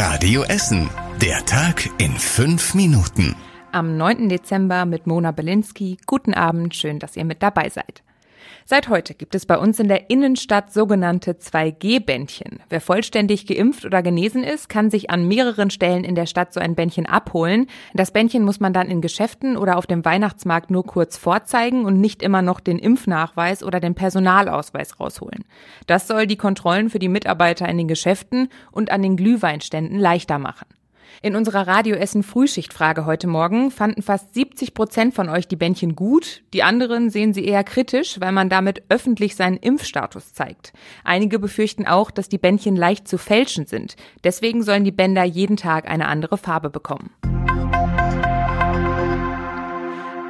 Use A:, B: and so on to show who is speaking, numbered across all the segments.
A: Radio Essen. Der Tag in fünf Minuten.
B: Am 9. Dezember mit Mona Belinsky. Guten Abend, schön, dass ihr mit dabei seid. Seit heute gibt es bei uns in der Innenstadt sogenannte 2G-Bändchen. Wer vollständig geimpft oder genesen ist, kann sich an mehreren Stellen in der Stadt so ein Bändchen abholen. Das Bändchen muss man dann in Geschäften oder auf dem Weihnachtsmarkt nur kurz vorzeigen und nicht immer noch den Impfnachweis oder den Personalausweis rausholen. Das soll die Kontrollen für die Mitarbeiter in den Geschäften und an den Glühweinständen leichter machen. In unserer Radioessen Frühschichtfrage heute Morgen fanden fast 70 Prozent von euch die Bändchen gut. Die anderen sehen sie eher kritisch, weil man damit öffentlich seinen Impfstatus zeigt. Einige befürchten auch, dass die Bändchen leicht zu fälschen sind. Deswegen sollen die Bänder jeden Tag eine andere Farbe bekommen.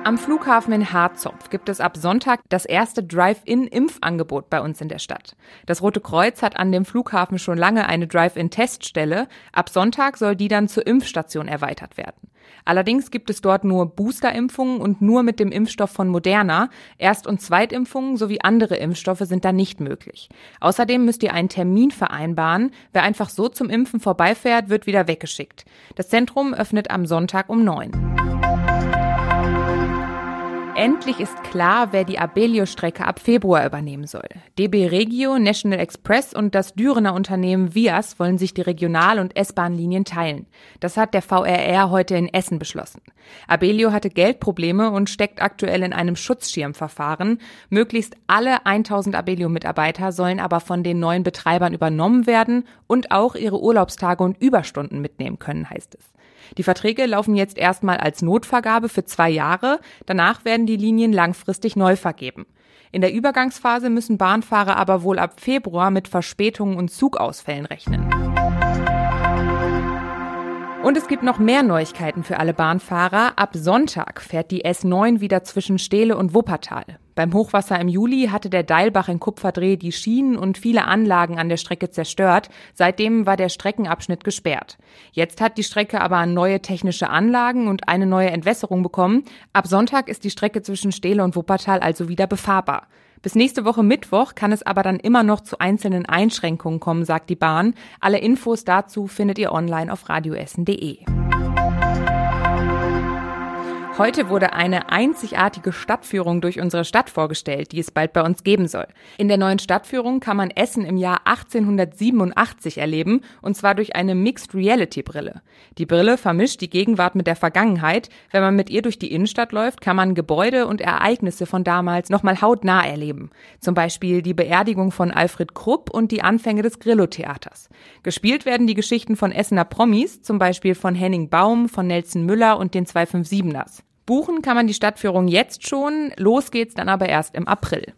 B: Am Flughafen in Harzopf gibt es ab Sonntag das erste Drive-In-Impfangebot bei uns in der Stadt. Das Rote Kreuz hat an dem Flughafen schon lange eine Drive-In-Teststelle. Ab Sonntag soll die dann zur Impfstation erweitert werden. Allerdings gibt es dort nur Boosterimpfungen und nur mit dem Impfstoff von Moderna. Erst- und Zweitimpfungen sowie andere Impfstoffe sind da nicht möglich. Außerdem müsst ihr einen Termin vereinbaren. Wer einfach so zum Impfen vorbeifährt, wird wieder weggeschickt. Das Zentrum öffnet am Sonntag um neun. Endlich ist klar, wer die Abellio-Strecke ab Februar übernehmen soll. DB Regio, National Express und das Dürener Unternehmen Vias wollen sich die Regional- und S-Bahn-Linien teilen. Das hat der VRR heute in Essen beschlossen. Abellio hatte Geldprobleme und steckt aktuell in einem Schutzschirmverfahren. Möglichst alle 1000 Abellio-Mitarbeiter sollen aber von den neuen Betreibern übernommen werden und auch ihre Urlaubstage und Überstunden mitnehmen können, heißt es. Die Verträge laufen jetzt erstmal als Notvergabe für zwei Jahre. Danach werden die Linien langfristig neu vergeben. In der Übergangsphase müssen Bahnfahrer aber wohl ab Februar mit Verspätungen und Zugausfällen rechnen. Und es gibt noch mehr Neuigkeiten für alle Bahnfahrer. Ab Sonntag fährt die S9 wieder zwischen Stehle und Wuppertal. Beim Hochwasser im Juli hatte der Deilbach in Kupferdreh die Schienen und viele Anlagen an der Strecke zerstört. Seitdem war der Streckenabschnitt gesperrt. Jetzt hat die Strecke aber neue technische Anlagen und eine neue Entwässerung bekommen. Ab Sonntag ist die Strecke zwischen Stehle und Wuppertal also wieder befahrbar. Bis nächste Woche Mittwoch kann es aber dann immer noch zu einzelnen Einschränkungen kommen, sagt die Bahn. Alle Infos dazu findet ihr online auf radioessen.de. Heute wurde eine einzigartige Stadtführung durch unsere Stadt vorgestellt, die es bald bei uns geben soll. In der neuen Stadtführung kann man Essen im Jahr 1887 erleben, und zwar durch eine Mixed Reality Brille. Die Brille vermischt die Gegenwart mit der Vergangenheit. Wenn man mit ihr durch die Innenstadt läuft, kann man Gebäude und Ereignisse von damals nochmal hautnah erleben. Zum Beispiel die Beerdigung von Alfred Krupp und die Anfänge des Grillo-Theaters. Gespielt werden die Geschichten von Essener Promis, zum Beispiel von Henning Baum, von Nelson Müller und den 257ers. Buchen kann man die Stadtführung jetzt schon, los geht's dann aber erst im April.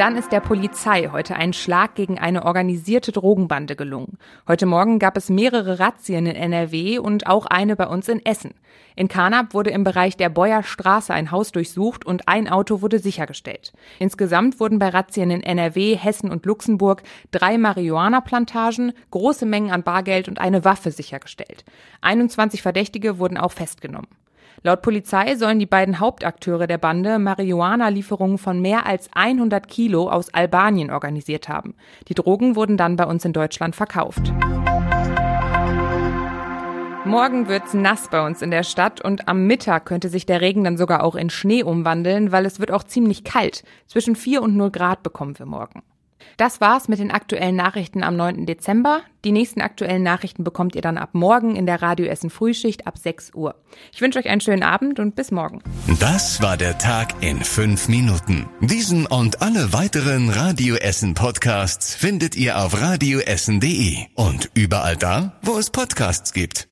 B: Dann ist der Polizei heute ein Schlag gegen eine organisierte Drogenbande gelungen. Heute Morgen gab es mehrere Razzien in NRW und auch eine bei uns in Essen. In Karnap wurde im Bereich der Beuer Straße ein Haus durchsucht und ein Auto wurde sichergestellt. Insgesamt wurden bei Razzien in NRW, Hessen und Luxemburg drei Marihuana-Plantagen, große Mengen an Bargeld und eine Waffe sichergestellt. 21 Verdächtige wurden auch festgenommen. Laut Polizei sollen die beiden Hauptakteure der Bande Marihuana-Lieferungen von mehr als 100 Kilo aus Albanien organisiert haben. Die Drogen wurden dann bei uns in Deutschland verkauft. Morgen wird's nass bei uns in der Stadt und am Mittag könnte sich der Regen dann sogar auch in Schnee umwandeln, weil es wird auch ziemlich kalt. Zwischen 4 und 0 Grad bekommen wir morgen. Das war's mit den aktuellen Nachrichten am 9. Dezember. Die nächsten aktuellen Nachrichten bekommt ihr dann ab morgen in der Radio Essen Frühschicht ab 6 Uhr. Ich wünsche euch einen schönen Abend und bis morgen.
A: Das war der Tag in fünf Minuten. Diesen und alle weiteren Radio Essen Podcasts findet ihr auf radioessen.de und überall da, wo es Podcasts gibt.